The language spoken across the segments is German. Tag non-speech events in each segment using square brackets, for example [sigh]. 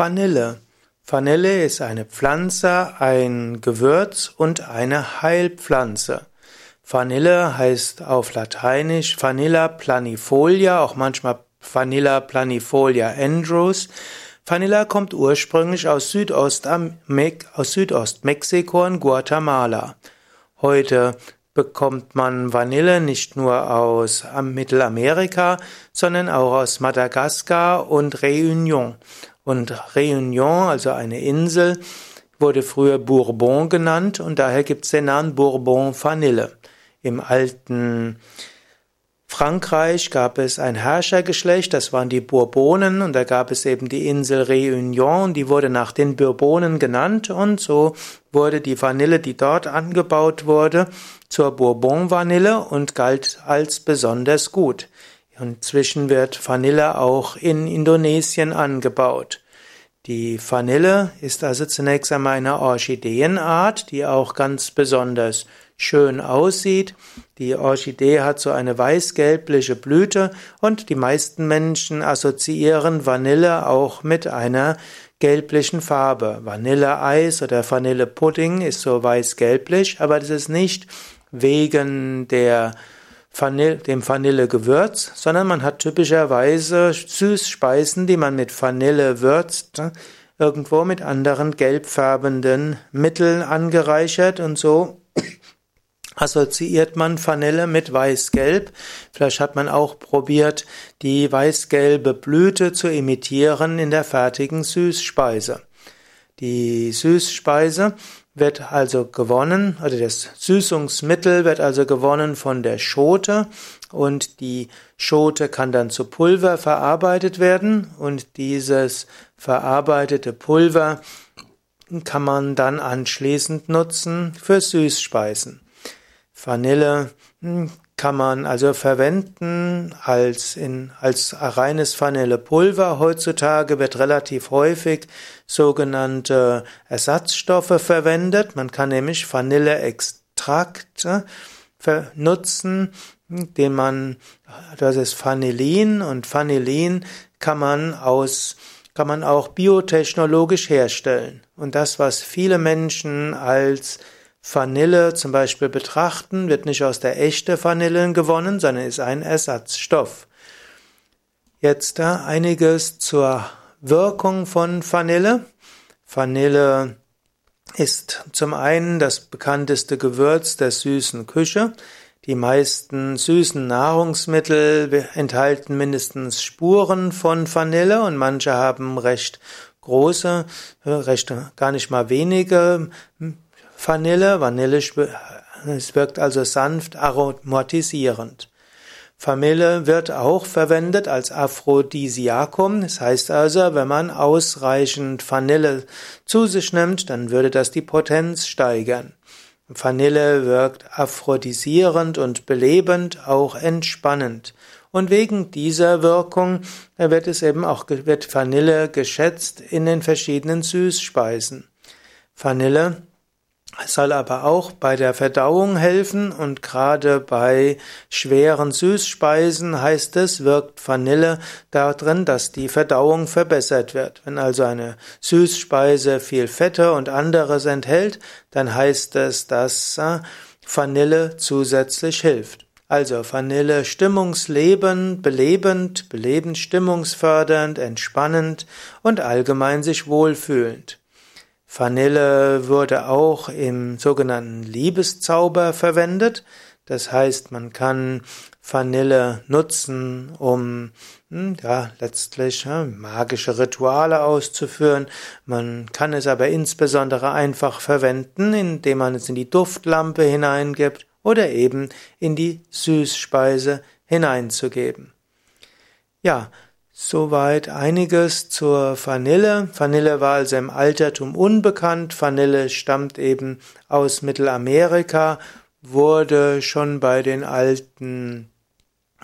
Vanille. Vanille ist eine Pflanze, ein Gewürz und eine Heilpflanze. Vanille heißt auf Lateinisch Vanilla planifolia, auch manchmal Vanilla planifolia andrews. Vanilla kommt ursprünglich aus, aus Südostmexiko und Guatemala. Heute bekommt man Vanille nicht nur aus Mittelamerika, sondern auch aus Madagaskar und Réunion. Und Réunion, also eine Insel, wurde früher Bourbon genannt und daher gibt es den Namen Bourbon Vanille. Im alten Frankreich gab es ein Herrschergeschlecht, das waren die Bourbonen, und da gab es eben die Insel Réunion, die wurde nach den Bourbonen genannt, und so wurde die Vanille, die dort angebaut wurde, zur Bourbon-Vanille und galt als besonders gut. Inzwischen wird Vanille auch in Indonesien angebaut. Die Vanille ist also zunächst einmal eine Orchideenart, die auch ganz besonders schön aussieht. Die Orchidee hat so eine weiß-gelbliche Blüte und die meisten Menschen assoziieren Vanille auch mit einer gelblichen Farbe. Vanilleeis oder Vanillepudding ist so weiß-gelblich, aber das ist nicht wegen der Vanille, dem Vanillegewürz, sondern man hat typischerweise Süßspeisen, die man mit Vanille würzt, irgendwo mit anderen gelbfärbenden Mitteln angereichert und so [clears throat] assoziiert man Vanille mit Weißgelb. Vielleicht hat man auch probiert, die weißgelbe Blüte zu imitieren in der fertigen Süßspeise. Die Süßspeise wird also gewonnen, oder das Süßungsmittel wird also gewonnen von der Schote und die Schote kann dann zu Pulver verarbeitet werden und dieses verarbeitete Pulver kann man dann anschließend nutzen für Süßspeisen. Vanille hm, kann man also verwenden als in, als reines Vanillepulver. Heutzutage wird relativ häufig sogenannte Ersatzstoffe verwendet. Man kann nämlich Vanilleextrakt nutzen, den man, das ist Vanillin und Vanillin kann man aus kann man auch biotechnologisch herstellen. Und das, was viele Menschen als Vanille zum Beispiel betrachten, wird nicht aus der echten Vanille gewonnen, sondern ist ein Ersatzstoff. Jetzt da einiges zur Wirkung von Vanille. Vanille ist zum einen das bekannteste Gewürz der süßen Küche. Die meisten süßen Nahrungsmittel enthalten mindestens Spuren von Vanille und manche haben recht große, äh, recht gar nicht mal wenige Vanille. Vanille es wirkt also sanft aromatisierend. Vanille wird auch verwendet als Aphrodisiakum. Das heißt also, wenn man ausreichend Vanille zu sich nimmt, dann würde das die Potenz steigern. Vanille wirkt aphrodisierend und belebend, auch entspannend. Und wegen dieser Wirkung wird es eben auch, wird Vanille geschätzt in den verschiedenen Süßspeisen. Vanille es soll aber auch bei der Verdauung helfen und gerade bei schweren Süßspeisen heißt es, wirkt Vanille darin, dass die Verdauung verbessert wird. Wenn also eine Süßspeise viel Fette und anderes enthält, dann heißt es, dass äh, Vanille zusätzlich hilft. Also Vanille stimmungslebend, belebend, belebend, stimmungsfördernd, entspannend und allgemein sich wohlfühlend. Vanille wurde auch im sogenannten Liebeszauber verwendet. Das heißt, man kann Vanille nutzen, um hm, ja, letztlich ja, magische Rituale auszuführen. Man kann es aber insbesondere einfach verwenden, indem man es in die Duftlampe hineingibt oder eben in die Süßspeise hineinzugeben. Ja, Soweit einiges zur Vanille. Vanille war also im Altertum unbekannt. Vanille stammt eben aus Mittelamerika, wurde schon bei den alten,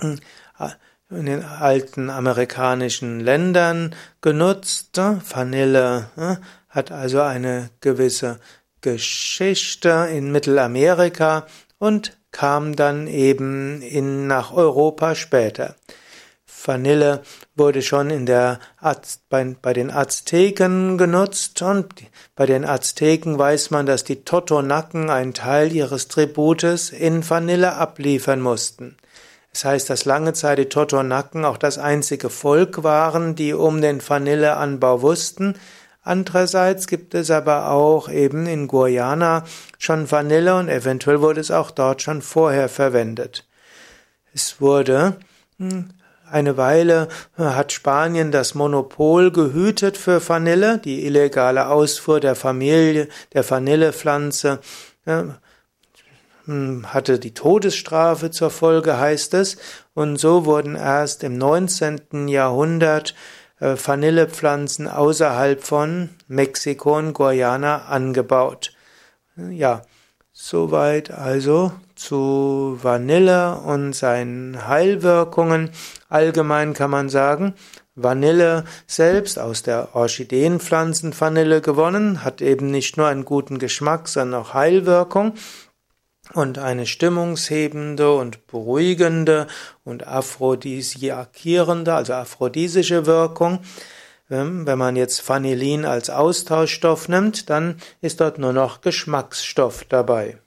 in den alten amerikanischen Ländern genutzt. Vanille äh, hat also eine gewisse Geschichte in Mittelamerika und kam dann eben in, nach Europa später. Vanille wurde schon in der Az bei, bei den Azteken genutzt und bei den Azteken weiß man, dass die Totonaken einen Teil ihres Tributes in Vanille abliefern mussten. Das heißt, dass lange Zeit die Totonaken auch das einzige Volk waren, die um den Vanilleanbau wussten. Andererseits gibt es aber auch eben in Guyana schon Vanille und eventuell wurde es auch dort schon vorher verwendet. Es wurde hm, eine Weile hat Spanien das Monopol gehütet für Vanille, die illegale Ausfuhr der Familie der Vanillepflanze hm, hatte die Todesstrafe zur Folge, heißt es, und so wurden erst im 19. Jahrhundert äh, Vanillepflanzen außerhalb von Mexiko und Guayana angebaut. Ja, soweit also zu Vanille und seinen Heilwirkungen. Allgemein kann man sagen, Vanille selbst aus der Orchideenpflanzenvanille gewonnen, hat eben nicht nur einen guten Geschmack, sondern auch Heilwirkung und eine stimmungshebende und beruhigende und aphrodisiakierende, also aphrodisische Wirkung. Ähm, wenn man jetzt Vanillin als Austauschstoff nimmt, dann ist dort nur noch Geschmacksstoff dabei.